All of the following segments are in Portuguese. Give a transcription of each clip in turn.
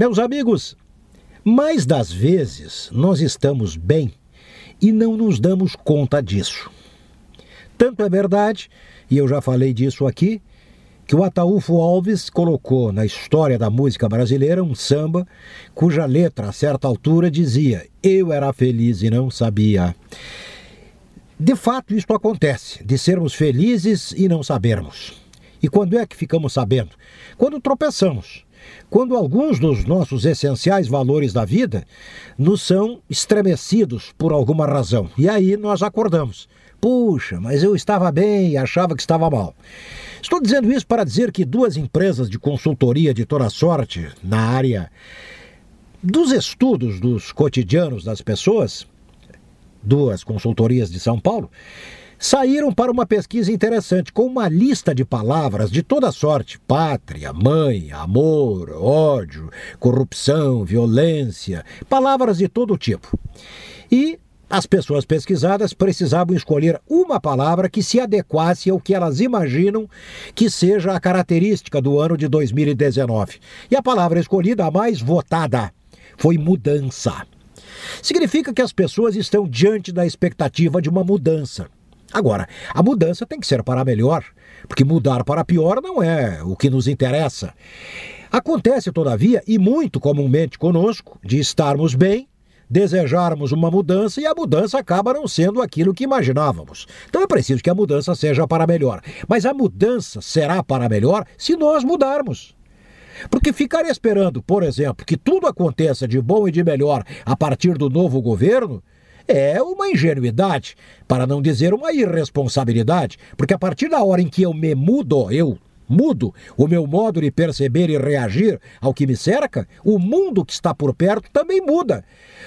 Meus amigos, mais das vezes nós estamos bem e não nos damos conta disso. Tanto é verdade, e eu já falei disso aqui, que o Ataúfo Alves colocou na história da música brasileira um samba cuja letra, a certa altura, dizia: Eu era feliz e não sabia. De fato, isto acontece, de sermos felizes e não sabermos. E quando é que ficamos sabendo? Quando tropeçamos. Quando alguns dos nossos essenciais valores da vida nos são estremecidos por alguma razão. E aí nós acordamos. Puxa, mas eu estava bem e achava que estava mal. Estou dizendo isso para dizer que duas empresas de consultoria de toda sorte na área dos estudos dos cotidianos das pessoas, duas consultorias de São Paulo, saíram para uma pesquisa interessante com uma lista de palavras de toda sorte: pátria, mãe, amor, ódio, corrupção, violência, palavras de todo tipo. E as pessoas pesquisadas precisavam escolher uma palavra que se adequasse ao que elas imaginam que seja a característica do ano de 2019. E a palavra escolhida, a mais votada, foi mudança. Significa que as pessoas estão diante da expectativa de uma mudança. Agora, a mudança tem que ser para melhor, porque mudar para pior não é o que nos interessa. Acontece, todavia, e muito comumente conosco, de estarmos bem, desejarmos uma mudança e a mudança acaba não sendo aquilo que imaginávamos. Então é preciso que a mudança seja para melhor. Mas a mudança será para melhor se nós mudarmos. Porque ficar esperando, por exemplo, que tudo aconteça de bom e de melhor a partir do novo governo é uma ingenuidade, para não dizer uma irresponsabilidade, porque a partir da hora em que eu me mudo, eu mudo o meu modo de perceber e reagir ao que me cerca, o mundo que está por perto também muda,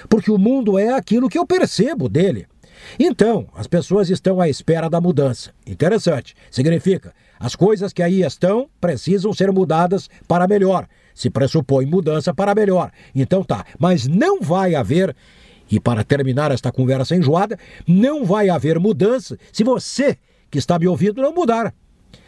porque o mundo é aquilo que eu percebo dele. Então, as pessoas estão à espera da mudança. Interessante. Significa, as coisas que aí estão precisam ser mudadas para melhor. Se pressupõe mudança para melhor. Então tá, mas não vai haver e para terminar esta conversa enjoada, não vai haver mudança se você que está me ouvindo não mudar.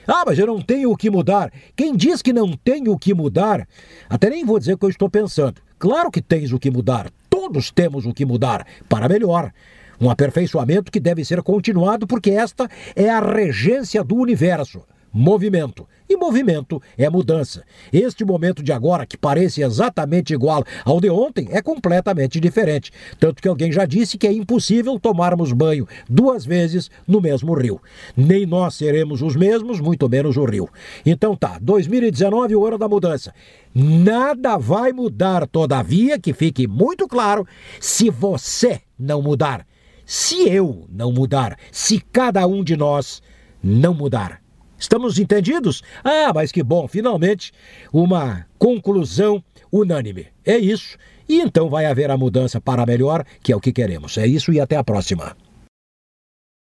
Ah, mas eu não tenho o que mudar. Quem diz que não tem o que mudar, até nem vou dizer o que eu estou pensando. Claro que tens o que mudar. Todos temos o que mudar para melhor. Um aperfeiçoamento que deve ser continuado porque esta é a regência do universo movimento. E movimento é mudança. Este momento de agora, que parece exatamente igual ao de ontem, é completamente diferente. Tanto que alguém já disse que é impossível tomarmos banho duas vezes no mesmo rio. Nem nós seremos os mesmos, muito menos o rio. Então tá, 2019, o ano da mudança. Nada vai mudar, todavia, que fique muito claro, se você não mudar. Se eu não mudar, se cada um de nós não mudar. Estamos entendidos? Ah, mas que bom, finalmente uma conclusão unânime. É isso. E então vai haver a mudança para melhor, que é o que queremos. É isso e até a próxima.